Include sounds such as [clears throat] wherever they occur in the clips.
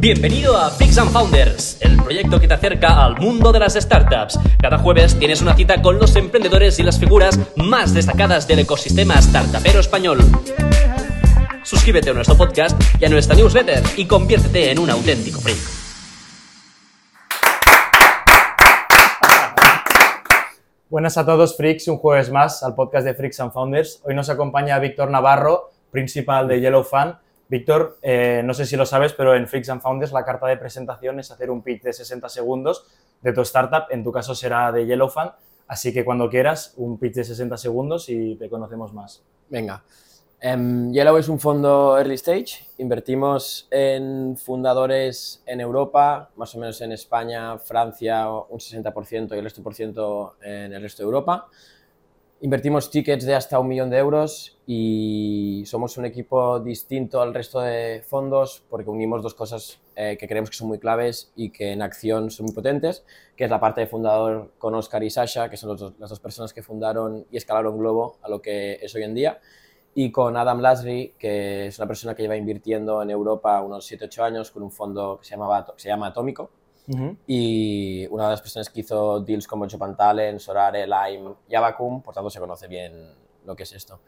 Bienvenido a Freaks and Founders, el proyecto que te acerca al mundo de las startups. Cada jueves tienes una cita con los emprendedores y las figuras más destacadas del ecosistema startupero español. Suscríbete a nuestro podcast y a nuestra newsletter y conviértete en un auténtico freak. Buenas a todos, freaks, un jueves más al podcast de Freaks and Founders. Hoy nos acompaña Víctor Navarro, principal de Yellow Fan. Víctor, eh, no sé si lo sabes, pero en Freaks and Founders la carta de presentación es hacer un pitch de 60 segundos de tu startup. En tu caso será de Yellow Fan. Así que cuando quieras, un pitch de 60 segundos y te conocemos más. Venga. Em, Yellow es un fondo early stage. Invertimos en fundadores en Europa, más o menos en España, Francia, un 60% y el resto por ciento en el resto de Europa. Invertimos tickets de hasta un millón de euros y somos un equipo distinto al resto de fondos porque unimos dos cosas eh, que creemos que son muy claves y que en acción son muy potentes, que es la parte de fundador con Oscar y Sasha, que son dos- las dos personas que fundaron y escalaron Globo a lo que es hoy en día, y con Adam Lasry, que es una persona que lleva invirtiendo en Europa unos 7-8 años con un fondo que se, llamaba, que se llama Atómico, y una de las personas que hizo deals como Japan Talent, Sorare, Lime y Abacum, por tanto se conoce bien lo que es esto.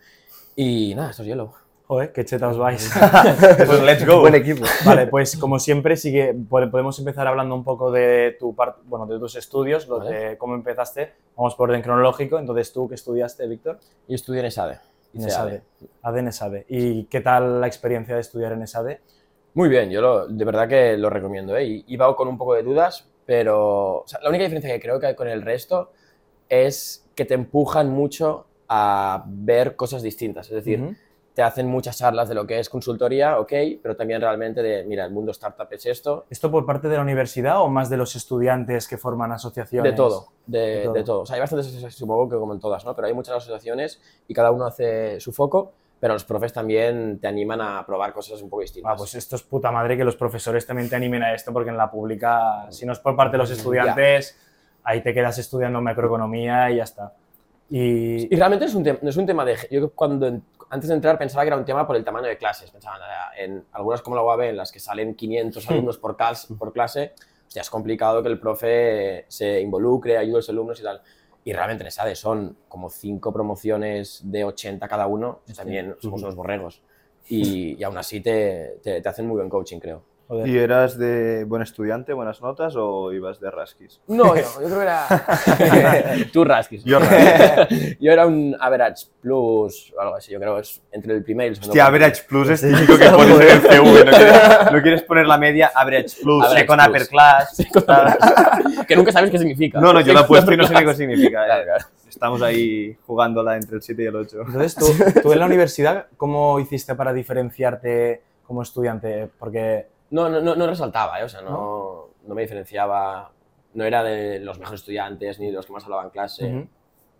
Y nada, esto es Yellow. Joder, qué cheta os vais. [laughs] Pues let's go. Buen equipo. Vale, pues como siempre, pode- podemos empezar hablando un poco de tu parte, bueno, de tus estudios, lo Vale. de cómo empezaste. Vamos por orden cronológico. Entonces, ¿tú qué estudiaste, Víctor? Yo estudié en ESADE. En ESADE. ADE en ESADE. ¿Y qué tal la experiencia de estudiar en ESADE? Muy bien, yo lo- de verdad que lo recomiendo. ¿eh? Y- Iba con un poco de dudas, pero o sea, la única diferencia que creo que hay con el resto es que te empujan mucho a ver cosas distintas. Es decir, te hacen muchas charlas de lo que es consultoría, ok, pero también realmente de, mira, el mundo startup es esto, ¿Esto por parte de la universidad o más de los estudiantes que forman asociaciones? De todo, de, De todo. de todo. O sea, hay bastantes asociaciones, supongo que como en todas, ¿no? Pero hay muchas asociaciones y cada uno hace su foco, pero los profes también te animan a probar cosas un poco distintas. Ah, pues esto es puta madre que los profesores también te animen a esto, porque en la pública, si no es por parte de los estudiantes, ahí te quedas estudiando macroeconomía y ya está. Y, Y realmente es un no es un tema de... Yo cuando antes de entrar pensaba que era un tema por el tamaño de clases. Pensaba "Ah, en algunas como la UAB, en las que salen 500 [laughs] alumnos por, por clase, hostia, es complicado que el profe se involucre, ayude a los alumnos y tal. Y realmente en son como cinco promociones de 80 cada uno, también somos unos borregos. Y, y aún así te, te, te hacen muy buen coaching, creo. Joder, ¿Y eras de buen estudiante, buenas notas o ibas de rasquis? No, yo, yo creo que era... [laughs] Tú rasquis. Yo [laughs] Yo era un average plus o algo así. Yo creo que es entre el primer y el segundo. Hostia, Average Plus es típico que pones en el CV. No quieres, [laughs] no quieres poner la media Average Plus, Average con Plus. Upper Class. que nunca sabes qué significa. No, no, yo la he puesto y no sé ni qué significa. Claro, claro. Estamos ahí jugándola entre el 7 y el 8. Entonces, ¿tú, tú en la universidad, ¿cómo hiciste para diferenciarte como estudiante? Porque, No, no, no, no resaltaba, ¿eh? o sea, no, no me diferenciaba. No era de los mejores estudiantes ni de los que más hablaban en clase.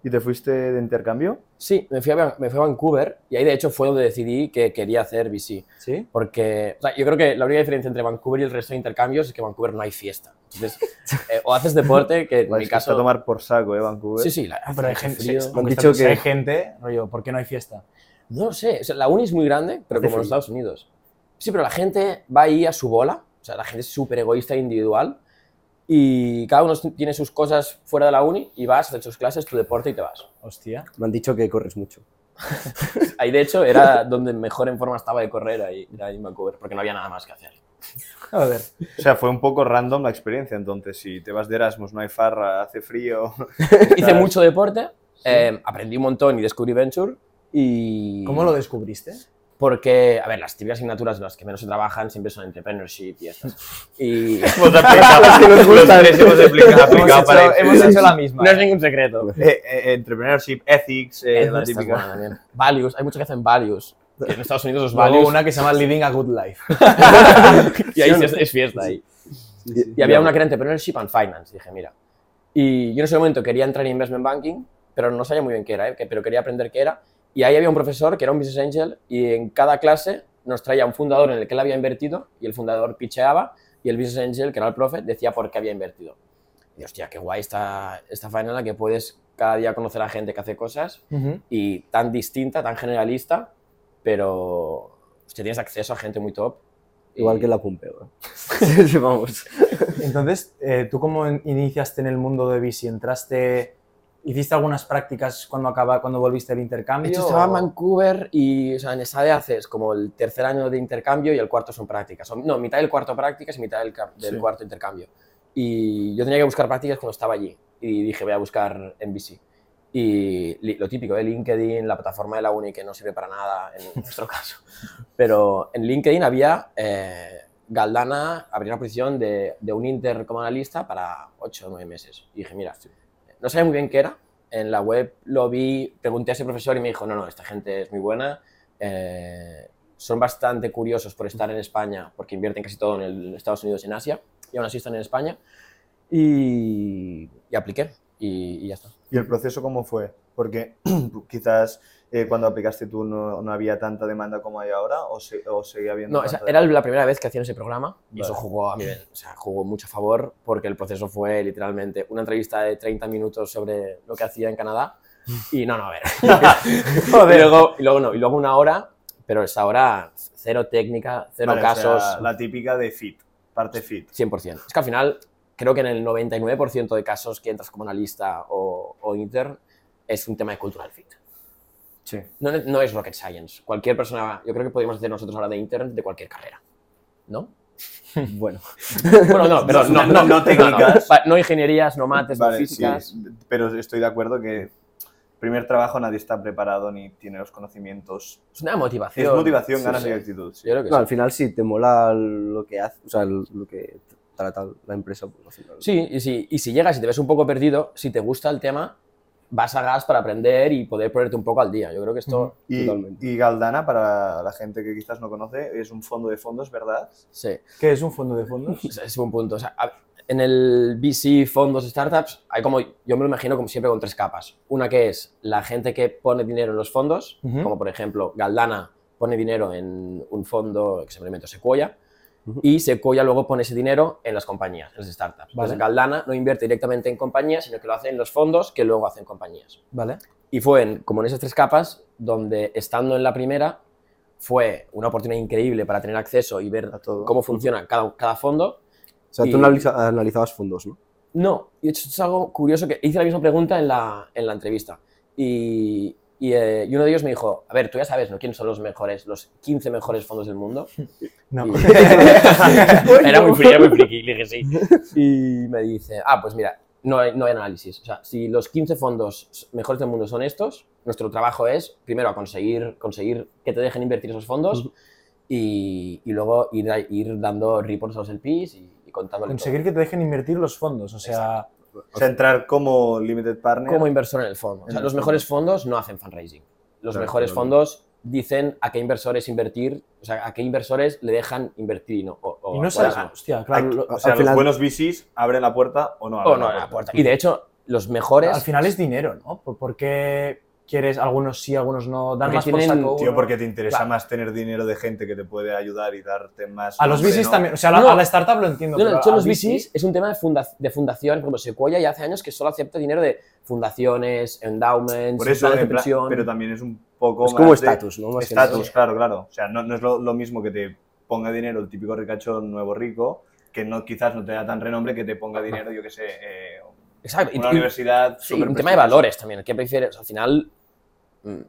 ¿Y te fuiste de intercambio? Sí, me fui, a, me fui a Vancouver y ahí de hecho fue donde decidí que quería hacer VC. ¿sí? Porque o sea, yo creo que la única diferencia entre Vancouver y el resto de intercambios es que en Vancouver no hay fiesta. Entonces, [laughs] eh, o haces deporte, que en mi es que está caso... a tomar por saco, ¿eh, Vancouver? Sí, sí, la, Ah, pero hay gente, sí, han dicho que- hay gente, rollo, ¿por qué no hay fiesta? No lo sé, o sea, la uni es muy grande, pero como en los. Estados Unidos. Sí, pero la gente va ahí a su bola, o sea, la gente es súper egoísta e individual y cada uno tiene sus cosas fuera de la uni y vas, haces tus clases, tu deporte y te vas. Hostia. Me han dicho que corres mucho. [laughs] Ahí, de hecho, era donde mejor en forma estaba de correr, ahí, era ahí en Vancouver, porque no había nada más que hacer. Joder. O sea, fue un poco random la experiencia, entonces, si te vas de Erasmus, no hay farra, hace frío... [laughs] Hice mucho deporte, eh, aprendí un montón y descubrí Venture y... ¿Cómo lo descubriste? Porque, a ver, las típicas asignaturas de las que menos se trabajan siempre son entrepreneurship y estas. Y [laughs] [laughs] Hemos aplicado, los tres hemos aplicado, aplicado para hecho, hemos Excel. hecho la misma. no es ningún secreto. Eh, eh, entrepreneurship, ethics, eh, la típica. buena. Values, hay muchos que hacen values. En Estados Unidos los [laughs] Luego values. una que se llama Living a Good Life. y ahí sí es, es fiesta ahí. Y, y había una que era Entrepreneurship and Finance. Dije, mira. Y yo en ese momento quería entrar en Investment Banking, pero no sabía muy bien qué era, ¿eh? pero quería aprender qué era. Y ahí había un profesor que era un Business Angel y en cada clase nos traía un fundador en el que él había invertido y el fundador picheaba y el Business Angel, que era el profe, decía por qué había invertido. Y hostia, qué guay esta, esta faena en la que puedes cada día conocer a gente que hace cosas y tan distinta, tan generalista, pero hostia, tienes acceso a gente muy top. Igual Y- que la. [laughs] Sí, Vamos. Entonces, eh, ¿tú cómo in- iniciaste en el mundo de bici? ¿Entraste, hiciste algunas prácticas cuando acaba, cuando volviste del intercambio? De hecho, estaba en Vancouver y o sea, en ESADE haces como el tercer año de intercambio y el cuarto son prácticas. O, no, mitad del cuarto prácticas y mitad del, del Sí. cuarto intercambio. Y yo tenía que buscar prácticas cuando estaba allí. Y dije, voy a buscar en bici. Y lo típico de LinkedIn, la plataforma de la uni que no sirve para nada en [laughs] nuestro caso. Pero en LinkedIn había eh, Galdana, abría una posición de, de un Inter como analista para 8 o 9 meses. Y dije, mira, no sabía muy bien qué era. En la web lo vi, pregunté a ese profesor y me dijo, no, no, esta gente es muy buena. eh, son bastante curiosos por estar en España porque invierten casi todo en el Estados Unidos y en Asia. Y aún así están en España. Y, y apliqué. Y, y ya está. ¿Y el proceso cómo fue? Porque [clears throat] quizás eh, cuando aplicaste tú no, no había tanta demanda como hay ahora o, se- o seguía habiendo No, esa- era la primera vez que hacían ese programa y eso Vale. jugó a mi o sea, jugó mucho a favor porque el proceso fue literalmente una entrevista de 30 minutos sobre lo que hacía en Canadá y no, no, a ver. [laughs] [laughs] y, luego, y luego no, y luego una hora, pero esa hora cero técnica, cero Vale, o sea, casos, la típica de fit, parte fit. 100%. Es que al final creo que en el 99% de casos que entras como analista o, o intern es un tema de cultural fit. Sí. No, no es rocket science. Cualquier persona, yo creo que podríamos hacer nosotros ahora de intern de cualquier carrera. ¿No? [laughs] Bueno. Bueno, no, pero No, no, no, no técnicas. No, no ingenierías, no mates, no Vale, físicas. sí, pero estoy de acuerdo que primer trabajo nadie está preparado ni tiene los conocimientos. Es una motivación. Es motivación, Sí, ganas sí. y actitud. sí. Yo creo que No, sí. al final sí, te mola lo que hace, o sea, lo que trata la empresa, pues al final. Sí, y si, y si llegas y te ves un poco perdido, si te gusta el tema, vas a gas para aprender y poder ponerte un poco al día. Yo creo que esto, Y, Totalmente. y Galdana, para la gente que quizás no conoce, es un fondo de fondos, ¿verdad? sí, ¿Qué es un fondo de fondos? [laughs] es, es un punto. O sea, a- en el VC, fondos, startups, hay como, yo me lo imagino como siempre con tres capas. Una que es la gente que pone dinero en los fondos, como por ejemplo Galdana pone dinero en un fondo que se me lo Ujú. y Sequoia luego pone ese dinero en las compañías, en las startups. Vale. Entonces Galdana no invierte directamente en compañías, sino que lo hace en los fondos que luego hacen compañías. ¿Vale? Y fue en- como en esas tres capas donde estando en la primera fue una oportunidad increíble para tener acceso y ver todo. cómo funciona cada, cada fondo. O sea, tú y- analiza- analizabas fondos, ¿no? No, y hecho es algo curioso que hice la misma pregunta en la, en la entrevista. Y, y, eh, y uno de ellos me dijo, a ver, tú ya sabes, ¿no? ¿Quiénes son los mejores, los 15 mejores fondos del mundo? [laughs] No. Y- [laughs] era muy friki, era muy friki, le dije sí. Y me dice, ah, pues mira, no hay, no hay análisis. O sea, si los 15 fondos mejores del mundo son estos, nuestro trabajo es, primero, a conseguir, conseguir que te dejen invertir esos fondos y, y luego ir, ir dando reports a los LPs y, y contándole Conseguir que te dejen invertir los fondos, o sea, O sea, entrar como limited partner. como inversor en el fondo. O sea, los mejores fondos no hacen fundraising. Los Claro, mejores claro. fondos dicen a qué inversores invertir, o sea, a qué inversores le dejan invertir y no. O, o- y no o sabes, hostia, claro, lo- o sea, al los final- buenos VCs abren la puerta o no O abren no, la la puerta. puerta. Y de hecho, los mejores. al final es dinero, ¿no? ¿Por- ¿Por qué quieres, algunos sí, algunos no, dan Porque más por tienen- saco Tío, uno? porque te interesa Claro. más tener dinero de gente que te puede ayudar y darte más. A los VCs ¿no? también, o sea, a la, No. a la startup lo entiendo, No, pero de hecho, a los VC, VCs es un tema de, funda- de fundación, como Sequoia ya hace años que solo acepta dinero de fundaciones, endowments, Por eso, planes de pensión. pero también es un poco Es como estatus, ¿no? Más que Estatus, claro, claro. O sea, no, no es lo, lo mismo que te ponga dinero el típico ricachón nuevo rico, que no, quizás no te da tan renombre que te ponga dinero, yo qué sé, eh, Exacto. una y- universidad. Sí, un tema de valores también. ¿Qué prefieres? Al final,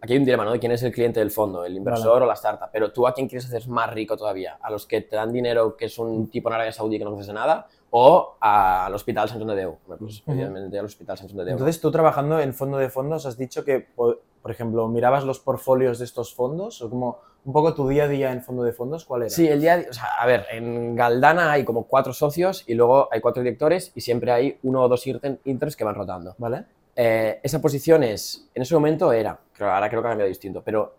aquí hay un dilema, ¿no? De quién es el cliente del fondo, el inversor o la startup. Pero tú a quién quieres hacer más rico todavía? ¿A los que te dan dinero, que es un tipo en Arabia Saudí que no conoces de nada? ¿O al Hospital Sant Joan de? Bueno, Pues, al Hospital Sant Joan de Déu. Entonces, tú trabajando en fondo de fondos, has dicho que, po- por ejemplo, mirabas los portfolios de estos fondos, o como un poco tu día a día en fondo de fondos, ¿cuál era? Sí, el día, o sea, a ver, en Galdana hay como cuatro socios y luego hay cuatro directores y siempre hay uno o dos inter- interns que van rotando. ¿Vale? Eh, esa posición es, en ese momento era, creo, ahora creo que ha cambiado distinto, pero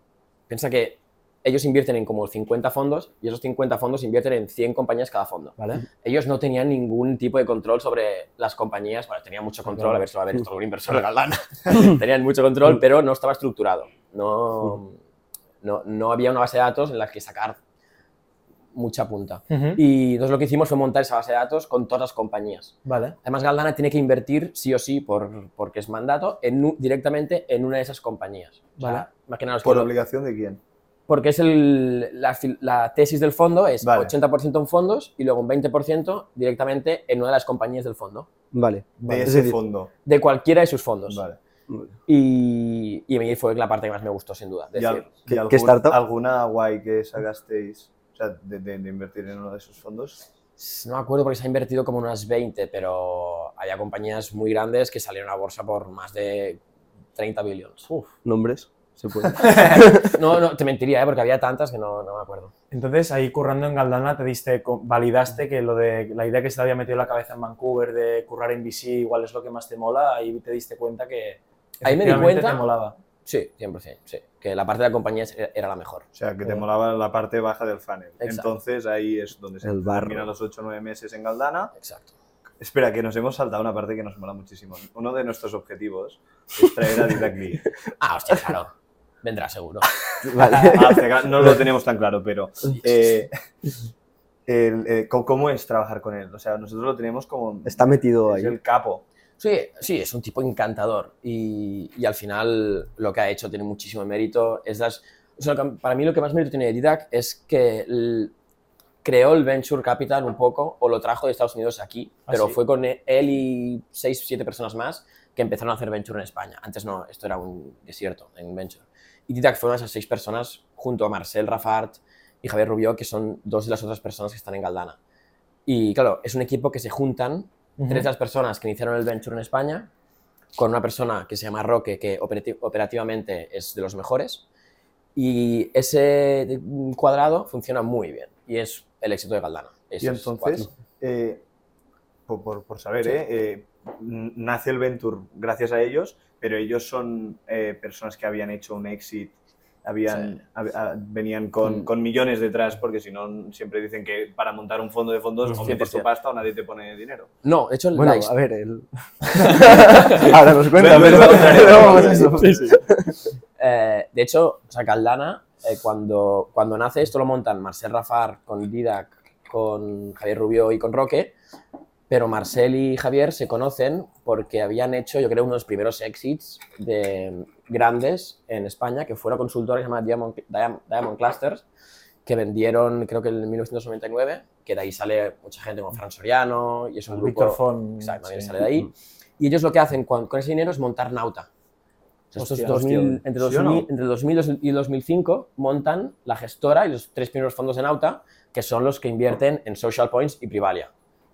piensa que ellos invierten en como 50 fondos y esos 50 fondos invierten en 100 compañías cada fondo. ¿Vale? Ellos no tenían ningún tipo de control sobre las compañías, bueno, tenían mucho control, a ver si va a ver esto algún inversor [laughs] de Galdana, [laughs] tenían mucho control, pero no estaba estructurado. No, no, no había una base de datos en la que sacar mucha punta. Y entonces lo que hicimos fue montar esa base de datos con todas las compañías. Vale. Además, Galdana tiene que invertir sí o sí, por, porque es mandato, en, directamente en una de esas compañías. O sea, Vale. imaginaos que ¿Por lo- obligación de quién? Porque es el, la, tesis del fondo es Vale. 80% en fondos y luego un 20% directamente en una de las compañías del fondo, Vale. De Es ese decir, fondo. de cualquiera de sus fondos. Vale. Y, y a mí fue la parte que más me gustó, sin duda. Es ¿Y, al- decir, y ¿qué- algún- qué startup? alguna guay que sacasteis o sea, de, de- de invertir en uno de esos fondos? no me acuerdo porque se ha invertido como unas 20, pero había compañías muy grandes que salieron a bolsa por más de 30 billones. Nombres. Se puede. [laughs] No, no, te mentiría, ¿eh? porque había tantas que no, no me acuerdo. Entonces, ahí currando en Galdana, te diste, validaste que lo de la idea que se te había metido en la cabeza en Vancouver de currar en VC igual es lo que más te mola, ahí te diste cuenta que Ahí me di cuenta- te molaba. Sí, 100%, sí. Que la parte de la compañía es- era la mejor. O sea, que te molaba la parte baja del funnel. Exacto. Entonces ahí es donde se El barro. terminan los 8 o 9 meses en Galdana. Exacto. Espera, que nos hemos saltado una parte que nos mola muchísimo. Uno de nuestros objetivos es traer a Didac Lee. [laughs] Ah, hostia, claro. Vendrá seguro. [laughs] Vale. Ah, no lo tenemos tan claro, pero eh, el, eh, ¿cómo- ¿cómo es trabajar con él? O sea, nosotros lo tenemos como Está metido es ahí. el capo. Sí, sí, es un tipo encantador y, y al final lo que ha hecho tiene muchísimo mérito. Es las, o sea, para mí lo que más mérito tiene Didac es que creó el Venture Capital un poco o lo trajo de Estados Unidos aquí, ¿Ah, pero sí? fue con él y seis, siete personas más que empezaron a hacer Venture en España. Antes no, esto era un desierto en Venture. Y Didac fue una de esas seis personas junto a Marcel Rafart y Javier Rubio, que son dos de las otras personas que están en Galdana. Y claro, es un equipo que se juntan tres de las personas que iniciaron el venture en España, con una persona que se llama Roque, que operati- operativamente es de los mejores, y ese cuadrado funciona muy bien, y es el éxito de Galdana. Y entonces, eh, por, por- por saber, Sí. ¿eh? Eh, nace el Venture gracias a ellos, pero ellos son personas que habían hecho un exit, habían, Sí. ah, venían con, Mm. con millones detrás, porque si no, siempre dicen que para montar un fondo de fondos Mm, o metes tu 100%. pasta o nadie te pone dinero. No, de hecho, la Bueno, a ver, él. Ahora nos cuenta, pero. pero eh, de hecho, o sea, Galdana, eh, cuando, cuando nace esto lo montan Marcel Rafar con Didac, con Javier Rubio y con Roque, pero Marcel y Javier se conocen porque habían hecho, yo creo, uno de los primeros exits de grandes en España, que fue una consultora que se llama Diamond, Diam- Diamond Clusters, que vendieron, creo que en 1999, que de ahí sale mucha gente como Fran Soriano, y es un grupo... Víctor Font. Exacto, también sí. sale de ahí. Y ellos lo que hacen con, con ese dinero es montar Nauta. Hostia, 2000 hostia, entre, ¿sí o 2000, no? entre 2000 y 2005 montan la gestora y los tres primeros fondos de Nauta, que son los que invierten en Social Points y Privalia.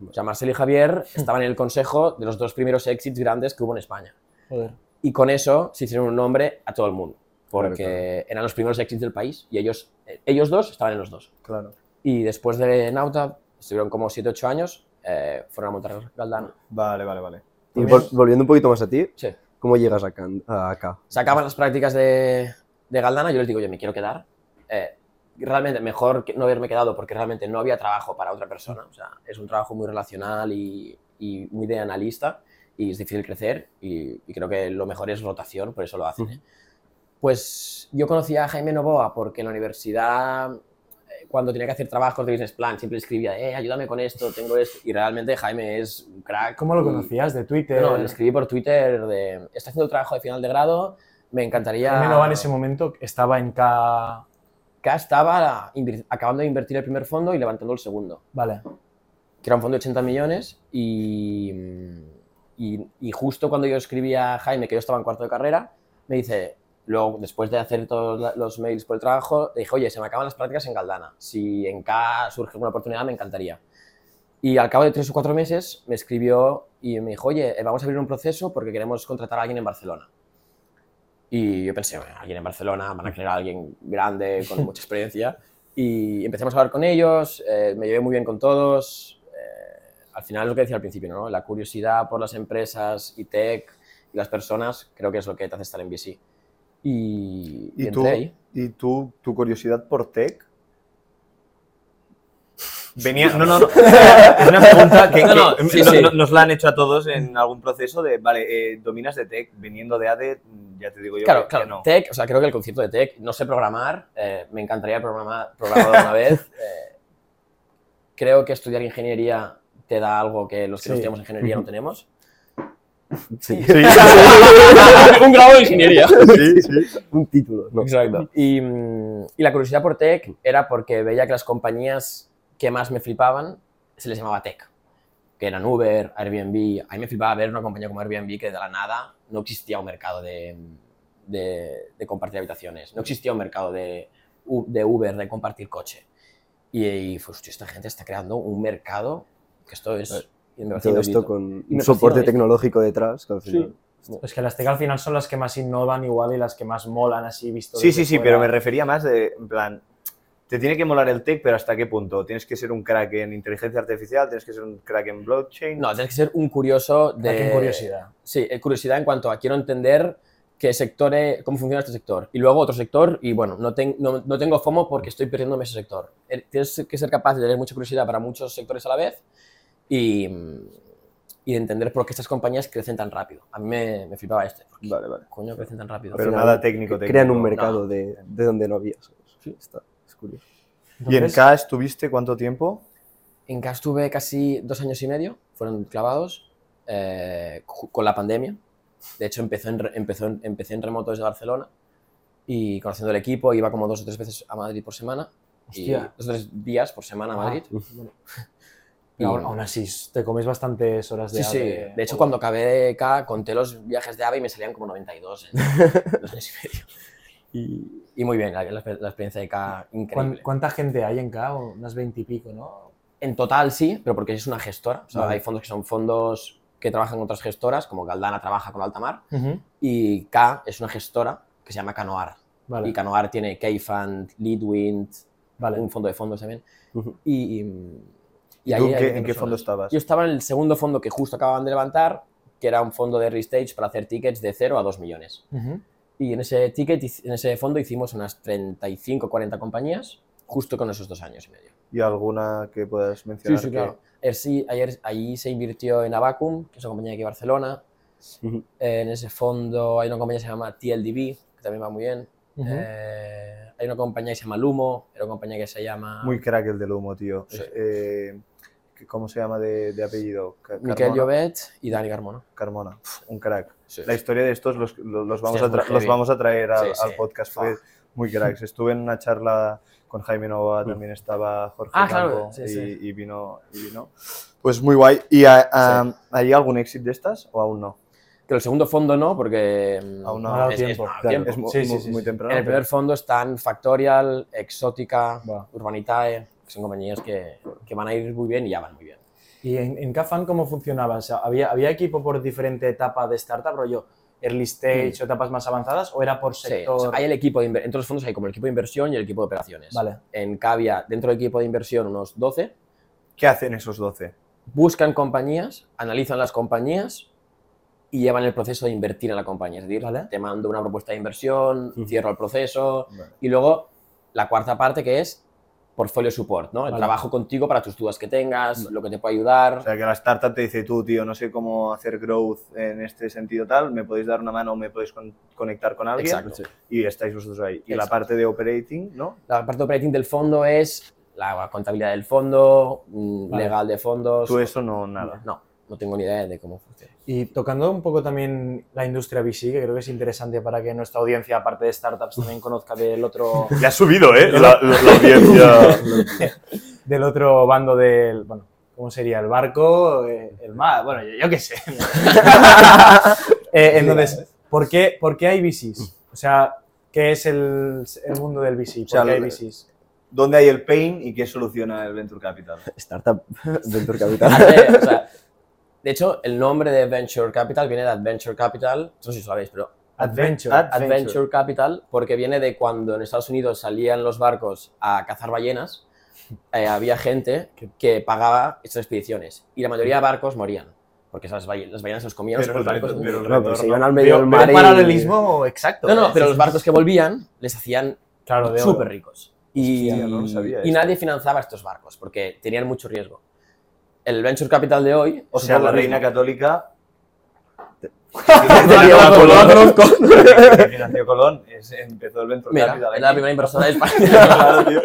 O sea, Marcel y Javier [laughs] estaban en el consejo de los dos primeros exits grandes que hubo en España. Joder. Y con eso se hicieron un nombre a todo el mundo, porque Claro, eran los primeros exits del país y ellos, eh, ellos dos estaban en los dos. Claro. Y después de Nauta, estuvieron como 7-8 años, eh, fueron a montar Galdana. Vale, vale, vale. Y vol- volviendo un poquito más a ti, Sí. ¿cómo llegas acá? acá? se acaban las prácticas de, de Galdana, yo les digo, yo me quiero quedar. Eh, realmente mejor que no haberme quedado porque realmente no había trabajo para otra persona. O sea, es un trabajo muy relacional y, y muy de analista y es difícil crecer y, y creo que lo mejor es rotación, por eso lo hacen. ¿eh? Pues yo conocí a Jaime Novoa porque en la universidad, eh, cuando tenía que hacer trabajos de business plan, siempre escribía, eh, ayúdame con esto, tengo esto. Y realmente Jaime es un crack. ¿Cómo lo conocías? ¿De Twitter? no, le escribí por Twitter de, está haciendo el trabajo de final de grado, me encantaría... Jaime Nova en ese momento estaba en K... K estaba acabando de invertir el primer fondo y levantando el segundo, Vale. que era un fondo de 80 millones y, y, justo cuando yo escribí a Jaime que yo estaba en cuarto de carrera, me dice, luego después de hacer todos los mails por el trabajo, dije, oye, se me acaban las prácticas en Galdana, si en K surge alguna oportunidad me encantaría. Y al cabo de tres o cuatro meses me escribió y me dijo, oye, eh, vamos a abrir un proceso porque queremos contratar a alguien en Barcelona. Y yo pensé, bueno, alguien en Barcelona, van a querer a alguien grande, con mucha experiencia. Y empezamos a hablar con ellos, eh, me llevé muy bien con todos. Al final es lo que decía al principio, ¿no? La curiosidad por las empresas y tech y las personas creo que es lo que te hace estar en VC. Y, y ¿Y entré tú, ahí. ¿Y tú, tu curiosidad por tech? Venía, no, no, no. [laughs] Es una pregunta que, No, no, que sí, no- sí. no- nos la han hecho a todos en algún proceso de, vale, eh, dominas de tech, viniendo de ADE, ya te digo yo Claro, que, claro, que no. tech, o sea, creo que el concepto de tech, no sé programar, eh, me encantaría programar, programado una vez. [laughs] eh, creo que estudiar ingeniería te da algo que los que no Sí. estudiamos ingeniería no tenemos. Sí. [laughs] [laughs] un grado de ingeniería. sí, sí. Un título. No. Exacto. Y, mm, y la curiosidad por tech era porque veía que las compañías que más me flipaban se les llamaba tech, que eran Uber, Airbnb. A mí me flipaba ver una compañía como Airbnb que de la nada no existía un mercado de, de, de compartir habitaciones, no existía un mercado de, de Uber, de compartir coche. Y, y fue, hostia, esta gente está creando un mercado que esto es... Todo esto con un soporte tecnológico detrás, que al final... Es que las tech al final son las que más innovan igual y las que más molan así visto Sí, sí, sí, pero me refería más de, en plan, te tiene que molar el tech, pero ¿hasta qué punto? Tienes que ser un crack en inteligencia artificial, tienes que ser un crack en blockchain. No, tienes que ser un curioso de... Aquí en curiosidad. Sí, eh, curiosidad en cuanto a quiero entender qué sector, eh, cómo funciona este sector. Y luego otro sector, y bueno, no, ten- no, no tengo FOMO porque estoy perdiéndome ese sector. Eh, Tienes que ser capaz de tener mucha curiosidad para muchos sectores a la vez y, mm, y de entender por qué estas compañías crecen tan rápido. A mí me, me flipaba este. Vale, vale. Coño, crecen tan rápido. Pero nada técnico, técnico. Crean un no. mercado de, de donde no había. ¿sabes? Está, es curioso. ¿Y en K estuviste cuánto tiempo? En CAS estuve casi dos años y medio, fueron clavados, eh, con la pandemia. De hecho, empezó en empezó en- empecé en remoto desde Barcelona y conociendo el equipo, iba como dos o tres veces a Madrid por semana. Y Hostia. dos o tres días por semana a Ah, Madrid. [laughs] pero Y- aún, así, te comes bastantes horas de Sí, sí. AVE. De hecho, cuando acabé de K, conté los viajes de AVE y me salían como 92 en [laughs] dos y medio. Y, y muy bien, la, la la experiencia de K ¿Cuán- increíble. ¿Cuánta gente hay en K? Unas 20 y pico, ¿no? En total sí, pero porque es una gestora. O sea, Vale. hay fondos que son fondos que trabajan con otras gestoras, como Galdana trabaja con Altamar. Y K es una gestora que se llama Canoar. Vale, Y Canoar tiene K-Fund, Leadwind, vale. un fondo de fondos también. Ujú. Y, y, ¿Y ahí tú qué, 20 en qué fondo estabas? Yo estaba en el segundo fondo que justo acababan de levantar, que era un fondo de early stage para hacer tickets de 0 a 2 millones. Ujú. Y en ese ticket, en ese fondo hicimos unas 35 40 compañías, justo con esos dos años y medio. ¿Y alguna que puedas Sí, mencionar? sí, que- claro. Er- sí, ayer, allí se invirtió en Abacum, que es una compañía aquí de Barcelona. Eh, en ese fondo hay una compañía que se llama TLDB, que también va muy bien. Ujú. Eh, hay una compañía que se llama Lumo, hay una compañía que se llama Muy crack el del humo, tío. Sí. Eh, ¿Cómo se llama de, de apellido? Ca- Miquel Carmona. Llobet y Dani Carmona. Carmona, un crack. Sí. La historia de estos los, los, los vamos, Hostia, a los vamos a traer al, podcast, fue muy cracks. Estuve en una charla con Jaime Novoa, también estaba Jorge Ah, claro, Campo sí, y, sí. y vino, y vino. Pues muy guay. ¿Y a- a- hay algún éxito de estas o aún no? Que el segundo fondo no, porque mm, Aún no ha dado tiempo. Es mu- Sí, sí, sí, muy sí. temprano. En el primer fondo están Factorial, Exótica, Va. Urbanitae, que son compañías que, que van a ir muy bien y ya van muy bien. ¿Y en, en K-Fan cómo funcionaba? O sea, ¿había, ¿Había equipo por diferente etapa de startup, rollo early stage o etapas más avanzadas? ¿O era por Mm. Sí, sector? o sea, hay el equipo de inver- en todos los fondos hay como el equipo de inversión y el equipo de operaciones. Vale. En Cavia, dentro del equipo de inversión, unos 12, ¿Qué hacen esos 12? buscan compañías, analizan las compañías y llevan el proceso de invertir en la compañía. Es decir, Vale. te mando una propuesta de inversión, Ujú. cierro el proceso Vale. y luego la cuarta parte que es portfolio support, ¿no? El Vale. trabajo contigo para tus dudas que tengas, lo que te puede ayudar. O sea, que la startup te dice, tú, tío, no sé cómo hacer growth en este sentido tal, me podéis dar una mano, me podéis con- conectar con alguien Exacto. y estáis vosotros ahí. Y la Exacto. parte de operating, ¿no? La parte de operating del fondo es la contabilidad del fondo, mm, legal de fondos. Tú eso no, nada. No, no tengo ni idea de cómo funciona. Y tocando un poco también la industria VC, que creo que es interesante para que nuestra audiencia, aparte de startups, también conozca del otro, Ya ha subido, ¿eh? La, la- la audiencia. [laughs] del otro bando del, bueno, ¿cómo sería? El barco, eh, el mar, bueno, yo, yo qué sé. [laughs] Eh, entonces, ¿por qué, ¿por qué hay VCs? O sea, ¿qué es el, el mundo del VC? ¿Por sea, qué hay VCs? ¿Dónde hay el pain y qué soluciona el Venture Capital? Startup [laughs] Venture Capital. Hace- o sea, de hecho, el nombre de Venture Capital viene de Adventure Capital, no sé si sabéis, pero Adventure. Ad- Adventure Capital porque viene de cuando en Estados Unidos salían los barcos a cazar ballenas, eh, había gente que pagaba estas expediciones y la mayoría de barcos morían porque esas balle- las ballenas se los comían Pero los el barcos. pero No, se iban al medio del mar y- paralelismo exacto. no, no, ¿eh? pero los barcos que volvían les hacían Claro, súper ricos. Y, Hostia, no lo sabía y esto. nadie financiaba estos barcos porque tenían mucho riesgo. El Venture Capital de hoy... O sea, la reina mismo. católica. [laughs] Financió [laughs] Colón, es- empezó el Venture Mira, Capital. es la primera inversora de [laughs] España. Claro, tío.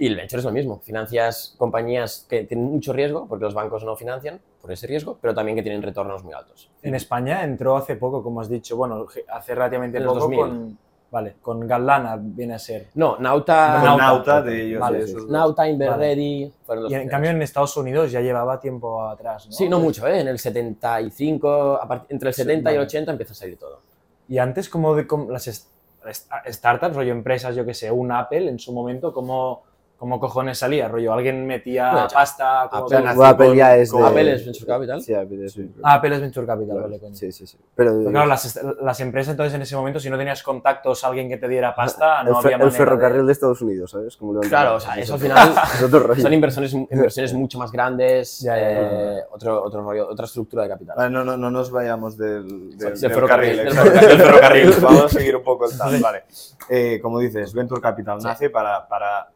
Y el venture es lo mismo. Financias compañías que tienen mucho riesgo, porque los bancos no financian por ese riesgo, pero también que tienen retornos muy altos. En España entró hace poco, como has dicho, bueno, hace relativamente En el poco 2000. con, vale, con Galana viene a ser. No, Nauta, Nauta. Nauta de ellos. Vale, de sí, esos dos. Nauta, Inverready, Y en primeros. cambio en Estados Unidos ya llevaba tiempo atrás, ¿no? Sí, no mucho, ¿eh? En el 75, a part- entre el 70 y el vale. 80 empieza a salir todo. Y antes, como de cómo las est- est- startups, rollo empresas, yo que sé, un Apple en su momento, ¿cómo, cómo cojones salía? Rollo, alguien metía pasta. como- Apple Ah, Bueno, Apple ya es con- de... Apple es Venture Capital. Sí, Apple es Venture Apple es Venture Capital, Claro, vale, coño. Sí, sí, sí. Pero, Pero claro, las, las empresas entonces en ese momento, si no tenías contactos, alguien que te diera pasta, no fe- había el ferrocarril de- de... Estados Unidos, ¿sabes? Como Claro, o sea, eso al final [laughs] es otro rollo. son inversiones, inversiones mucho más grandes, Ya, ya, ya. eh, otro, otro rollo, otra estructura de capital. Vale, no, no, no nos vayamos del, del, Del del ferrocarril, carril, del exacto, ferrocarril. del ferrocarril. [laughs] Vamos a seguir un poco el tal. Vale. Eh, como dices, Venture Capital nace para, para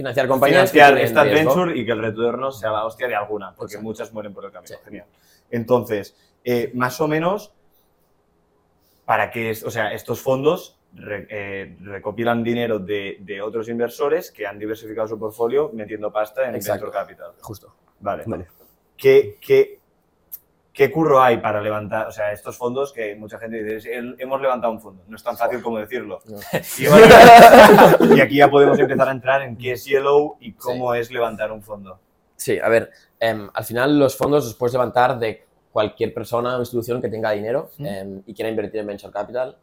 Financiar compañías financiar esta venture y que el retorno sea la hostia de alguna, porque Exacto. muchas mueren por el camino. Sí. Genial. Entonces, eh, más o menos, para que, es- o sea, estos fondos re- eh, recopilan dinero de, de otros inversores que han diversificado su portfolio metiendo pasta en Exacto. Venture Capital. Justo. Vale. Vale. ¿Qué, qué, qué curro hay para levantar, o sea, estos fondos que mucha gente dice, "El- hemos levantado un fondo? No es tan fácil como decirlo. No. [laughs] Y, bueno, [laughs] y aquí ya podemos empezar a entrar en qué es Yellow y cómo es levantar un fondo. Sí, a ver, em, al final los fondos los puedes levantar de cualquier persona o institución que tenga dinero em, y quiera invertir en Venture Capital.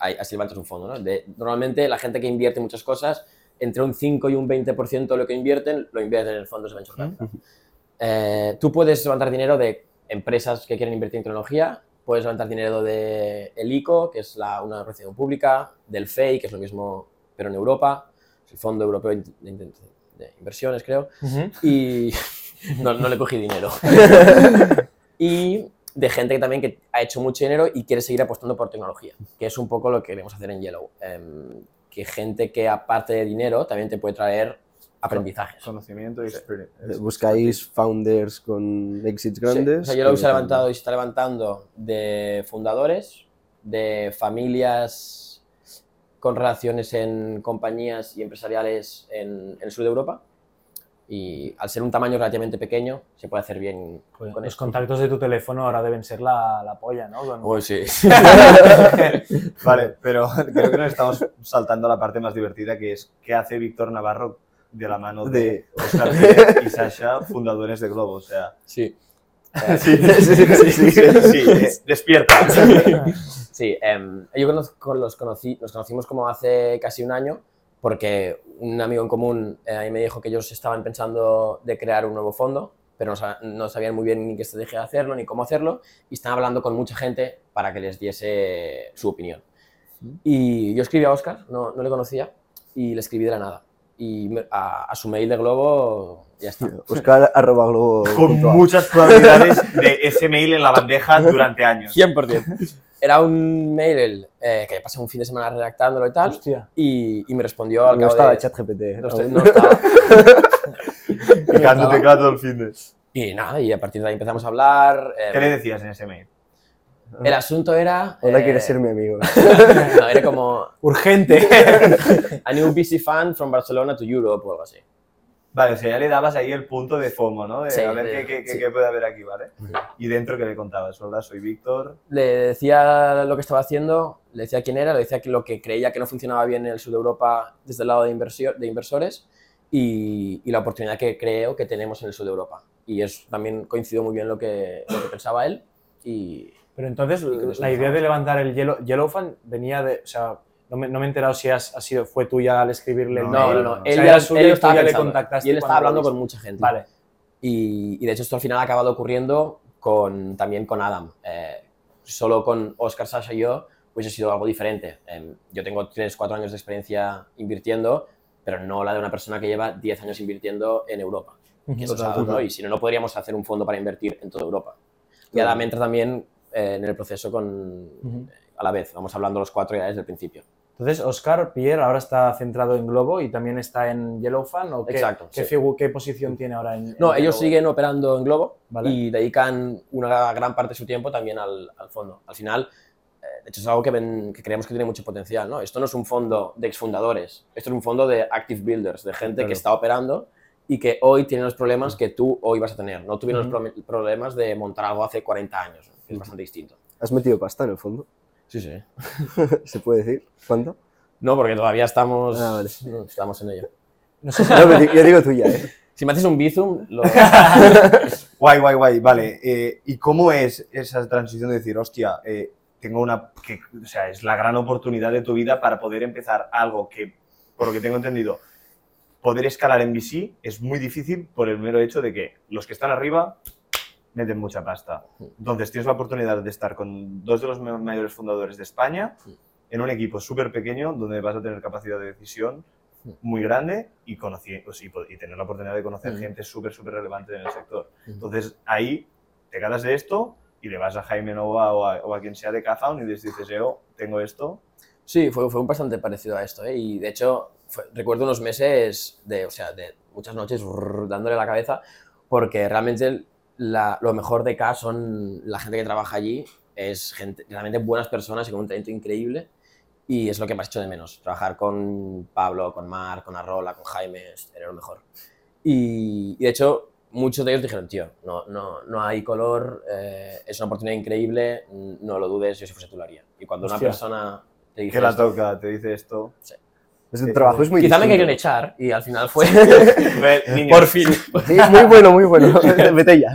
ahí- así levantas un fondo, ¿no? De- normalmente la gente que invierte muchas cosas, entre un 5 y un 20% de lo que invierten, lo invierten en fondos de Venture Capital. Eh, tú puedes levantar dinero de empresas que quieren invertir en tecnología, puedes levantar dinero de el ICO, que es la, una organización pública, del FEI, que es lo mismo, pero en Europa, el Fondo Europeo de, de- de Inversiones, creo, y [laughs] no, no le cogí dinero. [laughs] y de gente que también que ha hecho mucho dinero y quiere seguir apostando por tecnología, que es un poco lo que queremos hacer en Yellow. Em, que gente que aparte de dinero también te puede traer aprendizajes. Conocimiento y experiencia. Eh, Buscáis founders con exits Sí, grandes. O sea, Yellow se ha levantado y se está levantando de fundadores, de familias con relaciones en compañías y empresariales en, en el sur de Europa. Y al ser un tamaño relativamente pequeño, se puede hacer bien Joder, con los esto. contactos de tu teléfono ahora deben ser la, la polla, ¿no? Uy, sí. [laughs] Vale, pero [laughs] creo que nos estamos saltando a la parte más divertida, que es qué hace Víctor Navarro de la mano de Oscar [laughs] y Sasha, fundadores de Globo. O sea, Sí. [laughs] sí, sí, sí, sí, eh, despierta. Sí, em, yo los conocí, nos conocimos como hace casi un año porque un amigo en común eh, ahí me dijo que ellos estaban pensando de crear un nuevo fondo, pero no, sa- no sabían muy bien ni qué estrategia hacerlo ni cómo hacerlo y estaban hablando con mucha gente para que les diese su opinión. Y yo escribí a Oscar, no, no le conocía, y le escribí de la nada. Y a, a su mail de Globo ya está. Oscar arroba globo. Con muchas probabilidades de ese mail en la bandeja durante años. 100%. Era un mail eh, que pasé un fin de semana redactándolo y tal, Hostia. y, y me respondió al No cabo estaba de... ChatGPT. No, estoy- no estaba. [laughs] Picando teclado el fin de. Y nada, y a partir de ahí empezamos a hablar. eh, ¿Qué le decías en ese mail? El asunto era. Hola, eh, quieres ser mi amigo. [laughs] no, era como [laughs] Urgente. [laughs] a new BC fan from Barcelona to Europe o algo así. Vale, o sea, ya le dabas ahí el punto de FOMO, ¿no? De Sí, a ver de- qué, qué- sí. qué puede haber aquí, ¿vale? Y dentro, ¿qué le contabas? Hola, soy Víctor. Le decía lo que estaba haciendo, le decía quién era, le decía que lo que creía que no funcionaba bien en el sur de Europa desde el lado de, inversión, de inversores y, y la oportunidad que creo que tenemos en el sur de Europa. Y es, también coincidió muy bien lo que, lo que pensaba él. Y Pero entonces, la idea de levantar el Yellow, Yellowfan venía de. O sea, no me, no me he enterado si has, ha sido, fue tuya al escribirle el No, no, no, no. O Él, sea, suya él estaba ya le contactaste y él estaba hablando con mucha gente. Vale. Y, y de hecho esto al final ha acabado ocurriendo con, también con Adam. Eh, solo con Oscar, Sasha y yo hubiese sido algo diferente. Em, yo tengo 3, 4 años de experiencia invirtiendo, pero no la de una persona que lleva 10 años invirtiendo en Europa. Que eso es algo, ¿no? Y si no, no podríamos hacer un fondo para invertir en toda Europa. Y Adam entra también eh, en el proceso con, Ujú. a la vez. Vamos hablando los cuatro ya desde el principio. Entonces, Oscar Pierre ahora está centrado en Globo y también está en Yellowfan. ¿o qué, Exacto, ¿qué, sí. qué posición tiene ahora en, No, en ellos Globo? siguen operando en Globo Vale. y dedican una gran parte de su tiempo también al, al fondo. Al final, de hecho, es algo que, ven- que creemos que tiene mucho potencial. ¿no? Esto no es un fondo de exfundadores, esto es un fondo de active builders, de gente Claro. que está operando y que hoy tiene los problemas que tú hoy vas a tener. No tuvieron Ujú. los pro- problemas de montar algo hace 40 años, es bastante distinto. ¿Has metido pasta en el fondo? Sí, sí. [laughs] ¿Se puede decir? ¿Cuánto? No, porque todavía estamos, Ah, vale. no, estamos en ello. No [laughs] sé si- No, pero yo digo tuya, ¿eh? Si me haces un bizum, lo... [laughs] Guay, guay, guay, vale. eh, ¿Y cómo es esa transición de decir, hostia, eh, tengo una, que, o sea, es la gran oportunidad de tu vida para poder empezar algo que, por lo que tengo entendido, poder escalar en VC es muy difícil por el mero hecho de que los que están arriba meten mucha pasta. Entonces tienes la oportunidad de estar con dos de los ma- mayores fundadores de España en un equipo súper pequeño donde vas a tener capacidad de decisión muy grande y, conoci- pues, y, tener la oportunidad de conocer gente súper, súper relevante en el sector. Entonces ahí te ganas de esto y le vas a Jaime Nova o a, o a quien sea de Cazaun y les dices, yo tengo esto. Sí, fue, fue bastante parecido a esto, ¿eh? Y de hecho, fue- recuerdo unos meses de, o sea, de muchas noches rrr, dándole la cabeza, porque realmente la- lo mejor de K son la gente que trabaja allí, es gente, realmente buenas personas y con un talento increíble, y es lo que más hecho de menos. Trabajar con Pablo, con Mar, con Arrola, con Jaime, era lo mejor. Y, y de hecho, muchos de ellos dijeron, tío, no, no, no hay color, eh, es una oportunidad increíble, no lo dudes, yo si fuese tú lo haría. Y cuando una persona te dice Que la esto, toca, te dice esto. Pues el trabajo es muy Quizá me querían echar y al final fue. [laughs] Por fin. Sí, muy bueno, muy bueno. [laughs] Vete ya.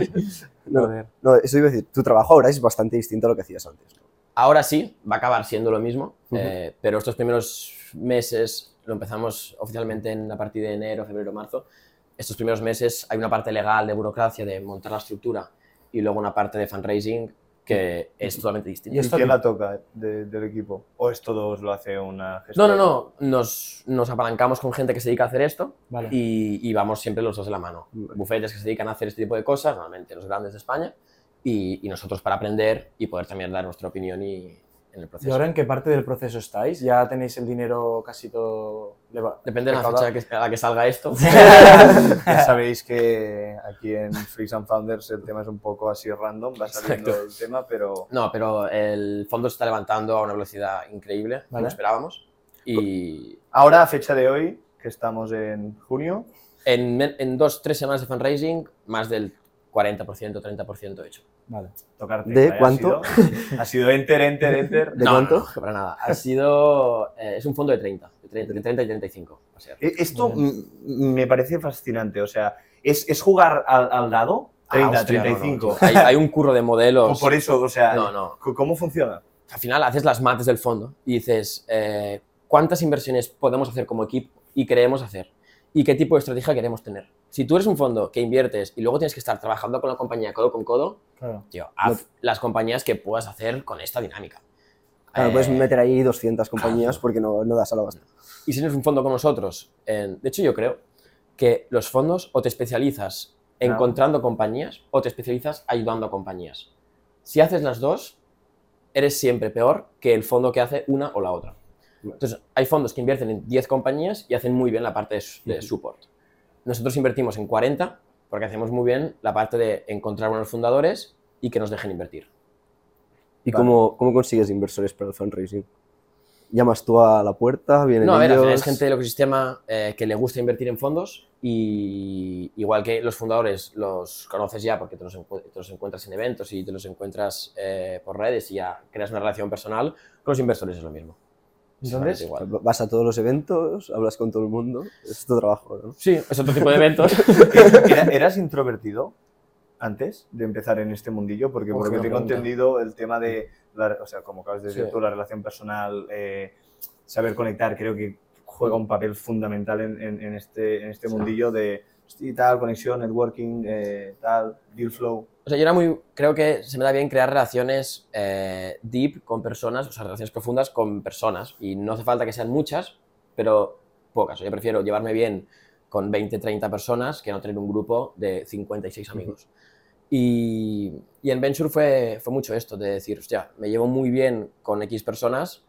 No, no, eso iba a decir, tu trabajo ahora es bastante distinto a lo que hacías antes. Ahora sí, va a acabar siendo lo mismo, eh, pero estos primeros meses lo empezamos oficialmente en, a partir de enero, febrero, marzo. Estos primeros meses hay una parte legal de burocracia, de montar la estructura y luego una parte de fundraising que es totalmente distinta. Y ¿Y esto quién que- la toca de- del equipo? ¿O esto os lo hace una No, gestora? no, no. Nos, nos apalancamos con gente que se dedica a hacer esto Vale. y, y vamos siempre los dos de la mano. Bufetes que se dedican a hacer este tipo de cosas, normalmente los grandes de España, y, y nosotros para aprender y poder también dar nuestra opinión y, en el ¿Y proceso. ahora en qué parte del proceso estáis? ¿Ya tenéis el dinero casi todo Depende de la fecha que, a la que salga esto. [laughs] Ya sabéis que aquí en Freaks and Founders el tema es un poco así random, va saliendo Exacto. el tema, pero No, pero el fondo se está levantando a una velocidad increíble, Vale. como esperábamos. Y ahora, a fecha de hoy, que estamos en junio, en, en dos, tres semanas de fundraising, más del 40%, 30% hecho. Vale. tocar ¿De tecla. Ha cuánto? sido- Ha sido enter, enter, enter. ¿De no, cuánto? No, no, para nada. Ha sido. eh, es un fondo de 30, de 30, de 30 y 35. va a ser. E- Esto me parece fascinante, o sea, ¿es, es jugar al, al dado? 30, Ah, hostia, no, no, 35. tío. [laughs] hay, hay un curro de modelos. Por eso, o sea, No, no. ¿cómo funciona? Al final haces las mates del fondo y dices eh, cuántas inversiones podemos hacer como equipo y queremos hacer y qué tipo de estrategia queremos tener. Si tú eres un fondo que inviertes y luego tienes que estar trabajando con la compañía codo con codo, Claro. tío, haz las compañías que puedas hacer con esta dinámica. Claro, Eh, puedes meter ahí 200 compañías porque no, no das a la basta. Y si tienes un fondo con nosotros, en- de hecho yo creo que los fondos o te especializas Claro. encontrando compañías o te especializas ayudando a compañías. Si haces las dos, eres siempre peor que el fondo que hace una o la otra. Entonces, hay fondos que invierten en 10 compañías y hacen muy bien la parte de, de support. Nosotros invertimos en 40 porque hacemos muy bien la parte de encontrar buenos fundadores y que nos dejen invertir. ¿Y Vale. cómo, cómo consigues inversores para el fundraising? ¿Llamas tú a la puerta? ¿Vienen No, a ver, ellos? es gente del ecosistema eh, que le gusta invertir en fondos y igual que los fundadores los conoces ya porque te los, encu- te los encuentras en eventos y te los encuentras eh, por redes y ya creas una relación personal, con los inversores es lo mismo. Entonces, igual. Vas a todos los eventos, hablas con todo el mundo. Es tu trabajo, ¿no? Sí, es otro tipo de eventos. [laughs] ¿Era- ¿Eras introvertido antes de empezar en este mundillo? Porque por lo que tengo pregunta. entendido, el tema de, la- o sea, como acabas de decir Sí. tú, la relación personal, eh, saber conectar, creo que juega un papel fundamental en, en- en este, en este Sí. mundillo de sí, tal, conexión, networking, eh, tal, deal flow. O sea, yo era muy, creo que se me da bien crear relaciones eh, deep con personas, o sea, relaciones profundas con personas. Y no hace falta que sean muchas, pero pocas. Yo prefiero llevarme bien con 20, 30 personas que no tener un grupo de 56 amigos. Y, y en Venture fue, fue mucho esto, de decir, hostia, me llevo muy bien con X personas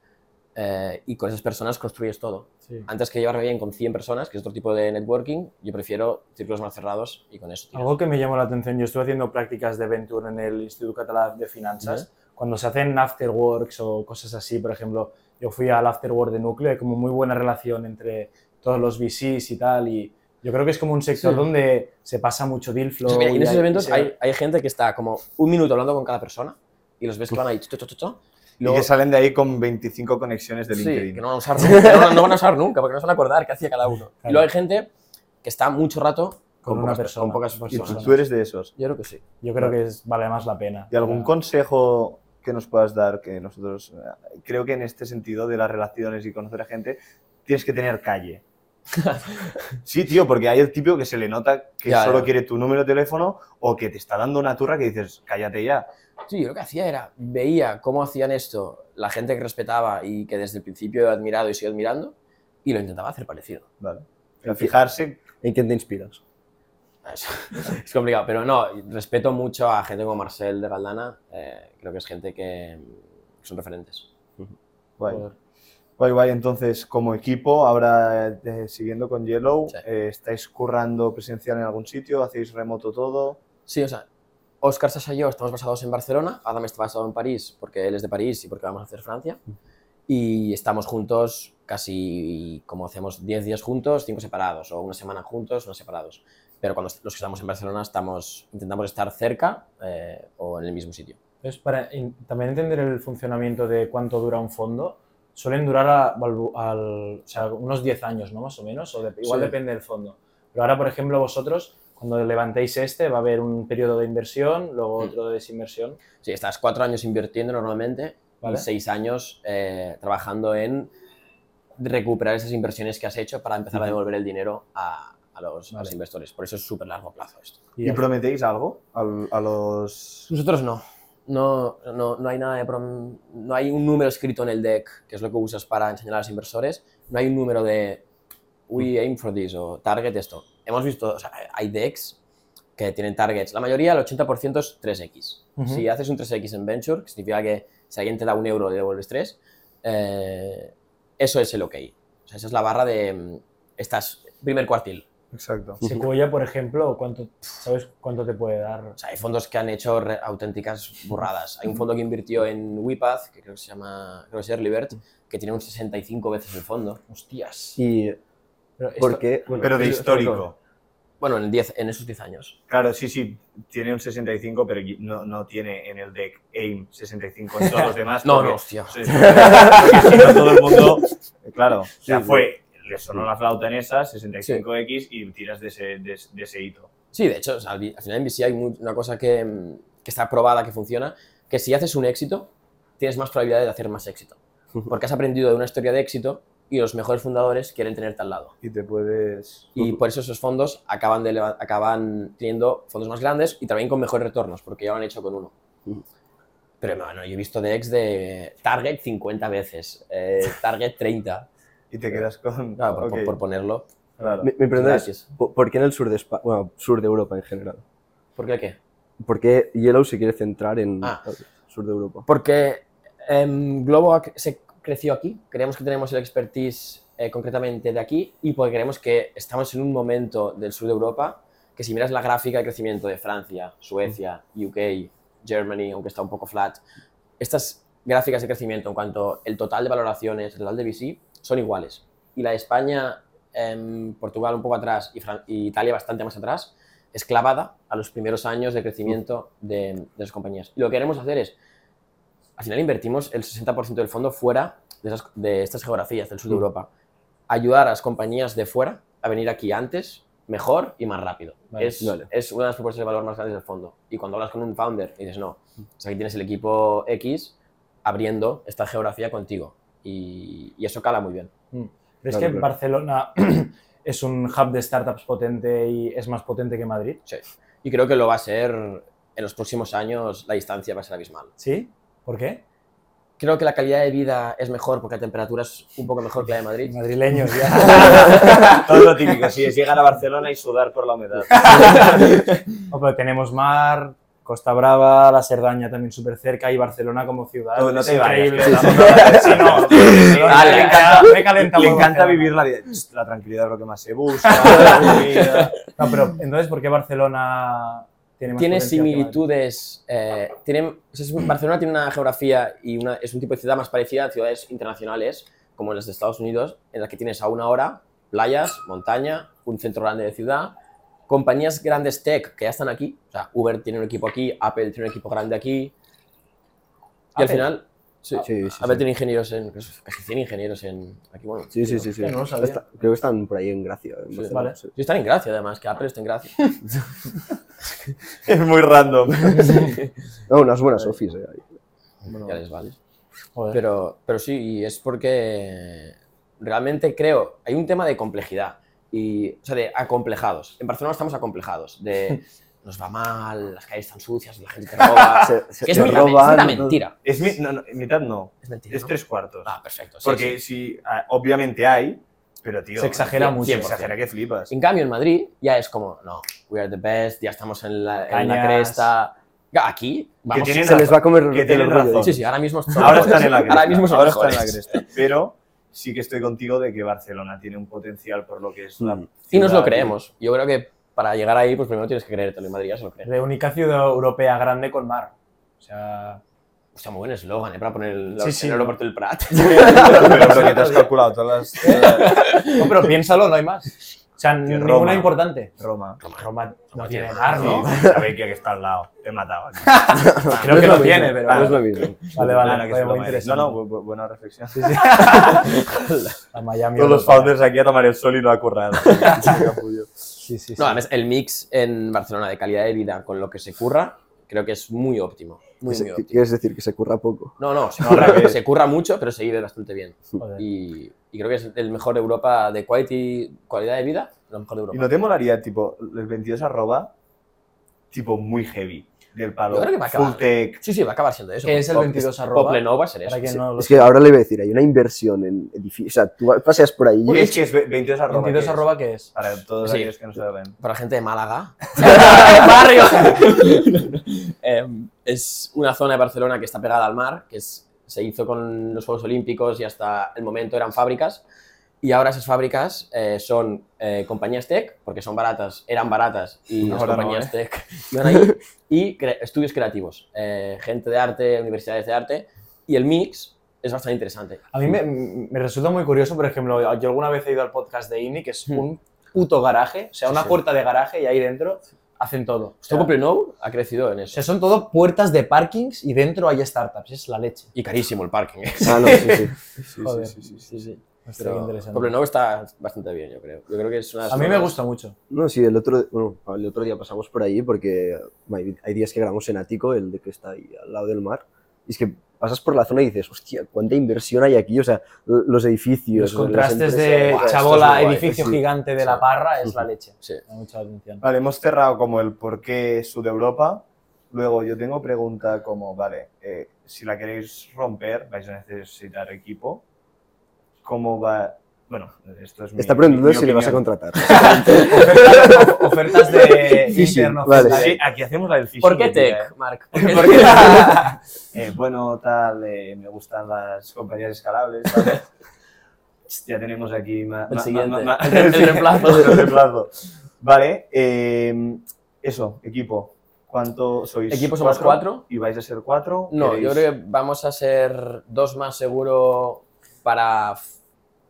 eh, y con esas personas construyes todo. sí. Antes que llevarme bien con 100 personas, que es otro tipo de networking, yo prefiero círculos más cerrados y con eso. tiras. Algo que me llamó la atención, yo estuve haciendo prácticas de Venture en el Instituto Catalán de Finanzas. cuando se hacen afterworks o cosas así, por ejemplo, yo fui al afterwork de Núcleo, hay como muy buena relación entre todos los VCs y tal, y yo creo que es como un sector Sí. donde se pasa mucho deal flow. O sea, mira, y en esos hay- eventos se- hay, hay gente que está como un minuto hablando con cada persona y los ves que van ahí, cho, cho, cho, cho, y Y luego- que salen de ahí con 25 conexiones de Sí, LinkedIn. que no van a usar nunca, no, no van a usar nunca, porque no se van a acordar qué hacía cada uno. Y Claro. luego hay gente que está mucho rato Con una pocas, persona. Con pocas Y Y tú, personas. tú eres de esos. Yo creo que sí. Yo creo que es, vale más la pena. ¿Y algún Para- consejo que nos puedas dar que nosotros, eh, creo que en este sentido de las relaciones y conocer a gente, tienes que tener calle? [laughs] sí, tío, porque hay el típico que se le nota que Ya, solo ya. quiere tu número de teléfono o que te está dando una turra que dices, cállate ya. Sí, yo lo que hacía era, veía cómo hacían esto la gente que respetaba y que desde el principio he admirado y sigo admirando, y lo intentaba hacer parecido. Vale. O sea, fijarse, ¿En quién te inspiras? Es, [laughs] es complicado, pero no, respeto mucho a gente como Marcel de Galdana, eh, creo que es gente que mm, son referentes. guay. Guay, guay. Entonces, como equipo, ahora eh, siguiendo con Yellow, Sí. eh, ¿estáis currando presencial en algún sitio? ¿Hacéis remoto todo? Sí, o sea, Oscar Sasa y yo estamos basados en Barcelona, Adam está basado en París porque él es de París y porque vamos a hacer Francia. Y estamos juntos casi como hacemos 10 días juntos, 5 separados, o una semana juntos, una separados. Pero cuando los que estamos en Barcelona estamos, intentamos estar cerca eh, o en el mismo sitio. Entonces, para también entender el funcionamiento de cuánto dura un fondo, suelen durar a- al- al- o sea, unos 10 años, ¿no? Más o menos, o de- igual Sí. depende del fondo. Pero ahora, por ejemplo, vosotros, cuando levantéis este, va a haber un periodo de inversión, luego Mm. otro de desinversión. Sí, estás cuatro años invirtiendo normalmente Vale. y seis años eh, trabajando en recuperar esas inversiones que has hecho para empezar a devolver el dinero a, a los, a los Vale. inversores. Por eso es súper largo plazo esto. Y ¿Y, prometéis algo al- a, los...? Nosotros no. No, no, no hay nada de prom- no hay un número escrito en el deck, que es lo que usas para enseñar a los inversores. No hay un número de we aim for this o target esto. Hemos visto, o sea, hay decks que tienen targets. La mayoría, el 80% es 3x. Ujú. Si haces un 3x en venture, que significa que si alguien te da un euro le devuelves 3, eh, eso es el ok. O sea, esa es la barra de mm, estás primer cuartil. Exacto. Sequoia, por ejemplo, ¿cuánto, ¿sabes cuánto te puede dar? O sea, hay fondos que han hecho auténticas burradas. Hay un fondo que invirtió en WePath, que creo que se llama, creo que es Earlybird, que tiene un 65 veces el fondo. Hostias. ¿Y Pero esto- por qué? Bueno, Pero de histórico. Bueno, en, 10, en esos 10 años. Claro, sí, sí, tiene un 65, pero no, no tiene en el deck AIM 65 en todos los [laughs] demás. No, porque- no, hostia. Sí, sí, porque si no, todo el mundo, claro, o sea, Sí, sí. fue, le sonó la flauta en esa, 65X, y tiras de ese, de, de ese hito. Sí, de hecho, o sea, al, final en VC hay una cosa que, que está probada, que funciona, que si haces un éxito, tienes más probabilidades de hacer más éxito. Porque has aprendido de una historia de éxito y los mejores fundadores quieren tenerte al lado. Y te puedes... Y por eso esos fondos acaban, de, acaban teniendo fondos más grandes y también con mejores retornos, porque ya lo han hecho con uno. Pero bueno, yo he visto decks de Target 50 veces, eh, Target 30, Y te quedas con... claro, por, por- ok, por ponerlo. claro. Mi, mi pregunta es, Gracias. ¿por por qué en el sur de España, bueno, sur de Europa en general? ¿Por qué qué? ¿Por qué Yellow se quiere centrar en Ah. el sur de Europa? Porque em, Globo se creció aquí, creemos que tenemos el expertise eh, concretamente de aquí y porque creemos que estamos en un momento del sur de Europa que si miras la gráfica de crecimiento de Francia, Suecia, UK, Germany, aunque está un poco flat, estas gráficas de crecimiento en cuanto el total de valoraciones, el total de VC, son iguales. Y la de España, em, Portugal un poco atrás y Italia bastante más atrás, es clavada a los primeros años de crecimiento de, de las compañías. Y lo que queremos hacer es al final invertimos el 60% del fondo fuera de, esas- de estas geografías del sur de Europa. Ayudar a las compañías de fuera a venir aquí antes, mejor y más rápido. Vale, es, vale. es una de las propuestas de valor más grandes del fondo. Y cuando hablas con un founder y dices, no, sea, aquí tienes el equipo X abriendo esta geografía contigo. Y, y eso cala muy bien. Mm. ¿Crees Claro, que claro. Barcelona [clears throat] es un hub de startups potente y es más potente que Madrid? Sí. Y creo que lo va a ser en los próximos años, la distancia va a ser abismal. ¿Sí? ¿Por qué? Creo que la calidad de vida es mejor porque la temperatura es un poco mejor que la de Madrid. [laughs] Madrileños ya. [laughs] Todo lo típico, sí, es llegar a Barcelona y sudar por la humedad. [laughs] No, pero tenemos mar, Costa Brava, la Cerdaña también súper cerca y Barcelona como ciudad. No, no te increíble. le encanta, me encanta vivir la vida. La tranquilidad es lo que más se busca. la. No, pero entonces, ¿por qué Barcelona tiene más similitudes. eh, tiene, Barcelona tiene una geografía y una, es un tipo de ciudad más parecida a ciudades internacionales, como las de Estados Unidos, en las que tienes a una hora playas, montaña, un centro grande de ciudad, compañías grandes tech que ya están aquí. O sea, Uber tiene un equipo aquí, Apple tiene un equipo grande aquí. Y al final. Sí, Sí, sí, Apple sí. tiene ingenieros en. Casi 100 ingenieros en. Aquí, bueno. Sí, sí, sí. sí. Sí, no lo sabía. Está- creo que están por ahí en Gracia. en Barcelona, vale. sí. Sí, están en Gracia, además, que Apple está en Gracia. [laughs] Es muy random. [laughs] No, unas buenas office. eh, ahí. ya les vale. Joder. Pero, pero sí, y es porque realmente creo, hay un tema de complejidad, y, o sea, de acomplejados. En Barcelona estamos acomplejados, de [laughs] nos va mal, las calles están sucias, la gente te roba. [laughs] Se- se- que es se mitad, es roban, mitad todo. mentira. Es mi- no, no, mitad no. Es mentira. Es ¿no? tres cuartos. Ah, perfecto. sí, Porque sí. sí, ah, obviamente hay, pero tío. Se exagera cien- mucho. Se exagera que flipas. En cambio, en Madrid ya es como, no, we are the best, ya estamos en la, en la cresta. Aquí, vamos. tienen Se les va a comer Que el tienen rollo. razón. Sí, sí, ahora mismo son Ahora están en la cresta. Ahora mismo son ahora están en la cresta. Pero sí que estoy contigo de que Barcelona tiene un potencial por lo que es Mm. Y nos lo creemos. Yo creo que para llegar ahí, pues primero tienes que creértelo. En Madrid ya se lo cree. De única ciudad europea grande con mar. O sea, Hostia, muy buen eslogan, ¿eh? Para poner el, Sí, sí, el ¿no? aeropuerto del Prat. [laughs] [laughs] pero, pero que te has calculado [laughs] todas las. no, pero piénsalo, no hay más. O sea, ninguna Roma. importante. Roma. Roma no tiene mar, ¿no? Sí, sabéis que está al lado. Te he matado aquí. Creo No que lo lo tiene, pero... No es lo mismo. Vale, vale, que es muy interesante. No, no, bu- bu- buena reflexión. A Miami. Todos los founders aquí a tomar el sol y no a currar. Sí, sí, sí. No, además, el mix en Barcelona de calidad de vida con lo que se curra, creo que es muy óptimo. Muy, ¿Qué- muy qué óptimo. ¿Quieres decir que se curra poco? No, no, se [laughs] curra, se mucho, pero se vive bastante bien. Y, y creo que es el mejor de Europa de quality, calidad de vida, lo mejor de ¿Y Europa. no te molaría, tipo, el 22 arroba, tipo, muy heavy? Del palo. Yo creo que va a acabar. Full tech. Sí, sí, va a acabar siendo eso. ¿Qué es el Pop- 22 arroba? Poplenov va a ser eso. Para no lo Es que ahora le iba a decir, hay una inversión en edificios. O sea, tú paseas por ahí. ¿Qué es que es 22 arroba? 22 ¿qué es? arroba, ¿qué es? Para todos Sí. aquellos que no saben. para la gente de Málaga. [laughs] [laughs] ¡Barrio! [laughs] Em, es una zona de Barcelona que está pegada al mar, que es- se hizo con los Juegos Olímpicos y hasta el momento eran fábricas. Y ahora esas fábricas eh, son eh, compañías tech, porque son baratas, eran baratas y las Ahora no, compañías ¿eh? tech [laughs] iban ahí. Y cre- estudios creativos, eh, gente de arte, universidades de arte. Y el mix es bastante interesante. A mí me, me resulta muy curioso, por ejemplo, yo alguna vez he ido al podcast de INI, que es Hmm. un puto garaje, o sea, Sí, una sí. puerta de garaje y ahí dentro hacen todo. O sea, ha crecido en o eso. sea, son todo puertas de parkings y dentro hay startups, es la leche. Y carísimo el parking. ¿eh? Ah, no, sí, sí. [laughs] Sí, Joder. sí, sí, sí. Sí, sí. Pero. Poblenou está bastante bien, yo creo. Yo creo que es una A mí me gusta mucho. No, sí, el otro, bueno, el otro día pasamos por ahí porque hay- días que grabamos en Ático, el de que está ahí al lado del mar, y es que pasas por la zona y dices, hostia, cuánta inversión hay aquí, o sea, los edificios, Los contrastes de chabola, es muy guay, edificio sí. gigante de la Sí. parra, es la leche. Sí. Mucha atención. Vale, hemos cerrado como el por qué Sudeuropa. Luego yo tengo pregunta como, vale, eh, si la queréis romper, vais a necesitar equipo. ¿Cómo va? Bueno, esto es mi Está preguntando mi si le vas a contratar. [laughs] Ofertas, ofertas de [laughs] interno. vale. aquí hacemos la del phishing. ¿Por qué tech, eh. Marc? [laughs] Eh, bueno, tal, eh, me gustan las compañías escalables, ¿vale? ya tenemos aquí ma- El ma- siguiente. ma- ma- El- el reemplazo. el reemplazo. Vale, eh, eso, equipo. ¿Cuánto sois? Equipo somos cuatro. ¿Y vais a ser cuatro? No, ¿Queréis- yo creo que vamos a ser dos más seguro para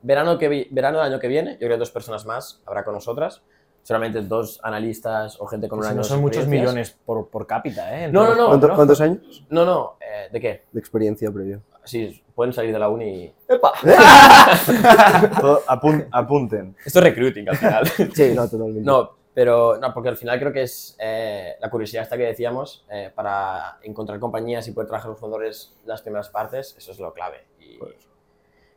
verano, que verano del año que viene. Yo creo que dos personas más habrá con nosotras. Seguramente dos analistas o gente con un Si año no son muchos millones por, por cápita, ¿eh? No, no, no. ¿Cuánto- ¿Cuántos años No, no, eh, ¿de qué? de experiencia previa? Sí, pueden salir de la uni y... [laughs] Todo- apun- apunten. Esto es recruiting al final. [laughs] Sí, no, totalmente. No, pero no, porque al final creo que es eh, la curiosidad esta que decíamos, eh, para encontrar compañías y poder trabajar los fundadores las primeras partes, eso es lo clave. Y,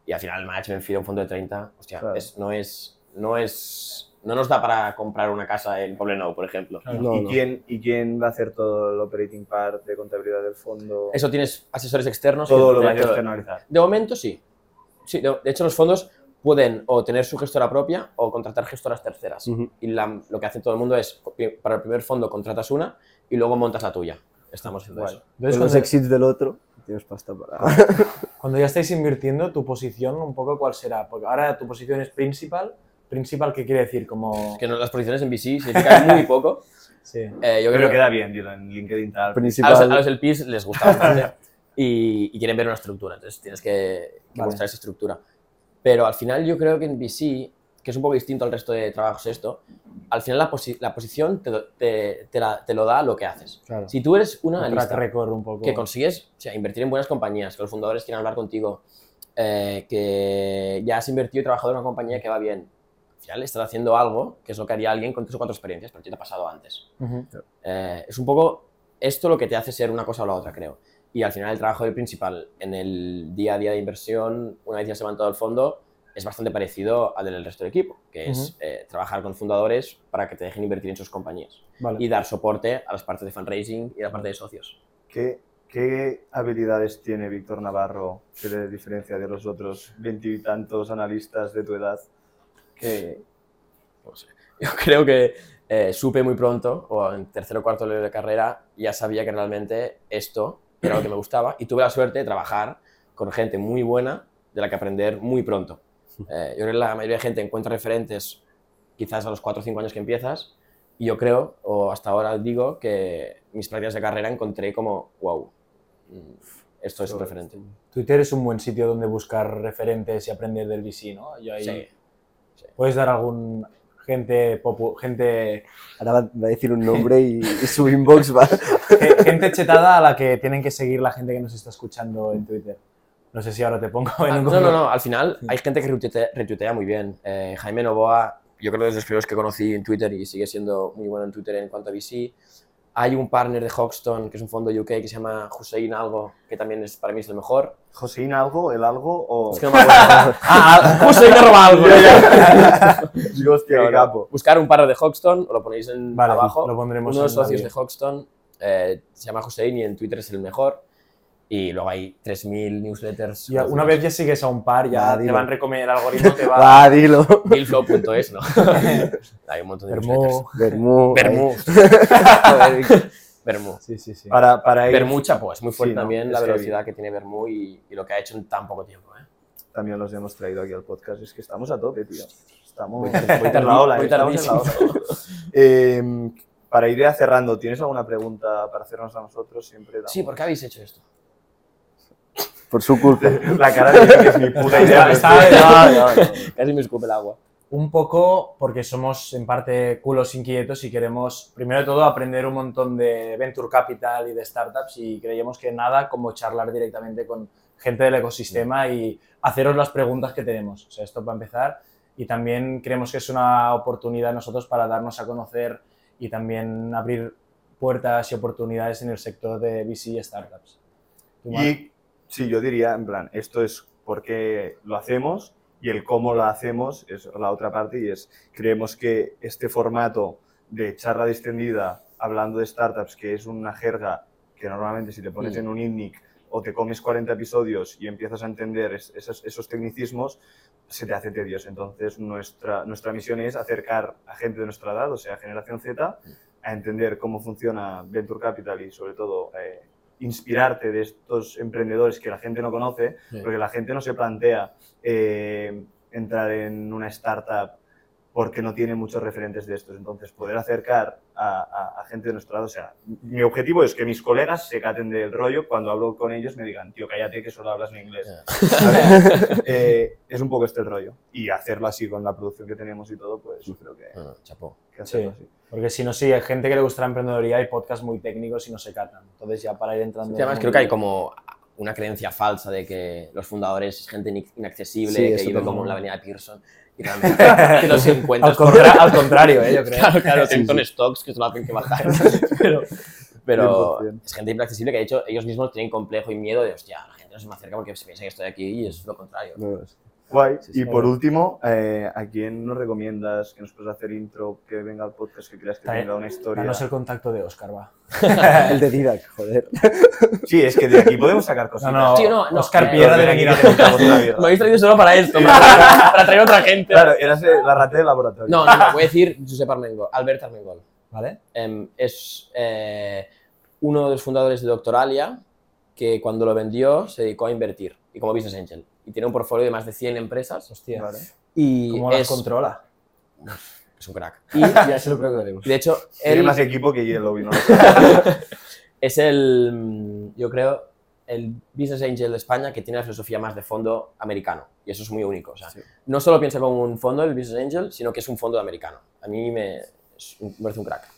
y al final el management fee de un fondo de 30, hostia, Claro. es- no es, no es, no nos da para comprar una casa en Poblenou, por ejemplo. No, ¿Y, no. Quién, ¿Y quién va a hacer todo el operating part de contabilidad del fondo? Eso tienes asesores externos. todo que lo vais a te- externalizar. De momento sí. Sí, de, de hecho los fondos pueden o tener su gestora propia o contratar gestoras terceras. Ujú. Y la- lo que hace todo el mundo es, para el primer fondo contratas una y luego montas la tuya. Estamos haciendo Guay. eso. Con los exits del otro, tienes pasta para... [laughs] cuando ya estáis invirtiendo, tu posición, un poco, ¿cuál será? Porque ahora tu posición es principal, principal, ¿qué quiere decir? Como... Que no- las posiciones en VC significan [laughs] muy poco. [laughs] Sí. Eh, yo Pero creo queda bien, dilo, en LinkedIn tal. a los, Principal. a los LPs les gusta bastante y, y quieren ver una estructura, entonces tienes que, que Vale. mostrar esa estructura. Pero al final yo creo que en VC, que es un poco distinto al resto de trabajos esto, al final la, posi- la posición te, te- te la- te lo da lo que haces. Claro. Si tú eres un Un track analista un poco. que consigues o sea, invertir en buenas compañías, que los fundadores quieran hablar contigo, eh, que ya has invertido y trabajado en una compañía que va bien, al final estás haciendo algo que es lo que haría alguien con tres o cuatro experiencias, pero a ti te ha pasado antes. Eh, es un poco esto lo que te hace ser una cosa o la otra, creo. Y al final el trabajo del principal en el día a día de inversión, una vez ya se ha levantado el fondo, es bastante parecido al del resto del equipo, que es eh, trabajar con fundadores para que te dejen invertir en sus compañías Vale. y dar soporte a las partes de fundraising y a la parte de socios. ¿Qué, qué habilidades tiene Víctor Navarro que le diferencia de los otros veintitantos analistas de tu edad? Que, no sé. [laughs] Yo creo que eh, supe muy pronto, o en tercero o cuarto de carrera, ya sabía que realmente esto era lo que me gustaba y tuve la suerte de trabajar con gente muy buena de la que aprender muy pronto. Eh, yo creo que la mayoría de gente encuentra referentes quizás a los 4 o 5 años que empiezas y yo creo, o hasta ahora digo, que mis prácticas de carrera encontré como, wow, mm, esto es un referente. Twitter es un buen sitio donde buscar referentes y aprender del VC, ¿no? Yo ahí- Sí. ¿Puedes dar algún gente, popu- gente, Ahora va, a decir un [laughs] nombre y, y su inbox va. ge- gente chetada a la que tienen que seguir la gente que nos está escuchando en Twitter? No sé si ahora te pongo en Ah, un no, no, no, al final hay gente que retuitea, retuitea muy bien. Eh, Jaime Novoa, yo creo que es de los primeros que conocí en Twitter y sigue siendo muy bueno en Twitter en cuanto a VC. Hay un partner de Hoxton, que es un fondo UK, que se llama Hussein Algo, que también es, para mí es el mejor. ¿Joseín algo? ¿El algo? O... Es que no me acuerdo. [laughs] ah, Hussein arroba algo. [laughs] Digo, hostia, qué capo. Buscar un partner de Hoxton, o lo ponéis en Vale, abajo. lo pondremos Uno de los en socios de Hoxton eh, se llama Hussein y en Twitter es el mejor. Y luego hay 3.000 newsletters. Ya, una vez ya sigues a un par, ya Va, te van a recomendar, el algoritmo te va [laughs] Va, [laughs] dilo. Billflow.es, ¿no? [laughs] hay un montón de newsletters. Bermú. Bermú. Bermú. Bermú. Sí, sí, sí. Para, para Bermú chapo, es muy fuerte también la velocidad que tiene Bermú y, y lo que ha hecho en tan poco tiempo. ¿eh? también los hemos traído aquí al podcast. Es que estamos a tope, tío. Estamos eh, tardísimo. ola. Eh, para ir ya cerrando, ¿tienes alguna pregunta para hacernos a nosotros? Siempre damos- Sí, ¿por qué habéis hecho esto? Por su culpa. [laughs] La cara de que es mi puta idea. Está-. No, [laughs] no, no. Casi me escupe el agua. Un poco porque somos en parte culos inquietos y queremos, primero de todo, aprender un montón de venture capital y de startups y creíamos que nada como charlar directamente con gente del ecosistema y haceros las preguntas que tenemos. O sea, esto para empezar. Y también creemos que es una oportunidad nosotros para darnos a conocer y también abrir puertas y oportunidades en el sector de VC y startups. Y sí, yo diría, en plan, esto es porque lo hacemos y el cómo lo hacemos es la otra parte y es, creemos que este formato de charla distendida hablando de startups, que es una jerga que normalmente si te pones Mm. en un INNIC o te comes 40 episodios y empiezas a entender es- esos, esos tecnicismos, se te hace tedioso. Entonces, nuestra, nuestra misión es acercar a gente de nuestra edad, o sea, generación Z, a entender cómo funciona Venture Capital y sobre todo eh, inspirarte de estos emprendedores que la gente no conoce, Sí. porque la gente no se plantea eh, entrar en una startup porque no tiene muchos referentes de estos. Entonces, poder acercar a, a- a gente de nuestro lado, o sea, mi objetivo es que mis colegas se caten del rollo cuando hablo con ellos me digan, tío, cállate que solo hablas en inglés. ¿Sabes? [laughs] Eh, es un poco este el rollo. Y hacerlo así con la producción que tenemos y todo, pues yo creo que, chapo. que hacerlo Sí. así. Porque si no, sí, hay gente que le gusta la emprendedoría y podcasts muy técnicos y no se catan. Entonces, ya para ir entrando. Y además creo que hay como una creencia falsa de que los fundadores es gente in- inaccesible, Sí, que vive como en la avenida Pearson. Y realmente [laughs] que los Al, encuentras contra- al contrario, ¿eh? yo [laughs] creo. Claro, claro, Tempton Stocks que solo hacen que bajar. [laughs] pero pero 100%. es gente inaccesible que de hecho ellos mismos tienen complejo y miedo de, hostia, la gente no se me acerca porque se piensa que estoy aquí y es lo contrario. No, es- Guay. Sí, sí. y por último, eh, ¿a quién nos recomiendas que nos puedas hacer intro, que venga al podcast, que creas que tenga una historia? Danos el contacto de Oscar, va. [laughs] El de Didac, joder. Sí, es que de aquí podemos sacar No, cositas. no, no, no, Oscar eh, Piedra de aquí mierda. Me [laughs] habéis traído solo para esto, para, traer- para traer otra gente. Claro, eras eh, la rata del laboratorio. No, no, no, voy a decir Josep Armengol, Albert Armengol. ¿Vale? Em, es eh, uno de los fundadores de Doctoralia que cuando lo vendió se dedicó a invertir y como business angel. Y tiene un portfolio de más de 100 empresas. Hostia. Vale. Y ¿Cómo las es, controla? es un crack. Y [laughs] ya se lo preguntaremos. De hecho, Tiene él más equipo que Yellow, ¿no? [laughs] es el, mm, yo creo, el business angel de España que tiene la filosofía más de fondo americano. Y eso es muy único. O sea, no solo piensa como un fondo el business angel, sino que es un fondo de americano. A mí me, es un- me parece un crack.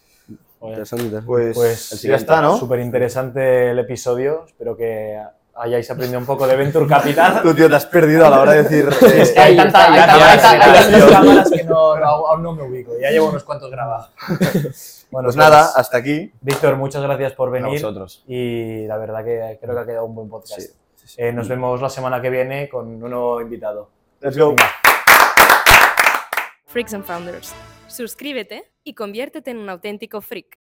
Interesante, interesante. Pues, Pues ya está, ¿no? Súper interesante el episodio. Espero que hayáis aprendido un poco de Venture Capital. [laughs] Tú, tío, te has perdido a la hora de decir... [laughs] eh, Es que hay, tanta, hay, tantas cámaras. que no, no- aún no me ubico. Ya llevo unos cuantos grabados. [laughs] Bueno, Pues nada, hasta aquí. Víctor, muchas gracias por A venir. vosotros. Y la verdad que creo que ha quedado un buen podcast. Sí, sí, sí. Eh, nos vemos la semana que viene con un nuevo invitado. Let's go. Freaks and Founders. Suscríbete y conviértete en un auténtico freak.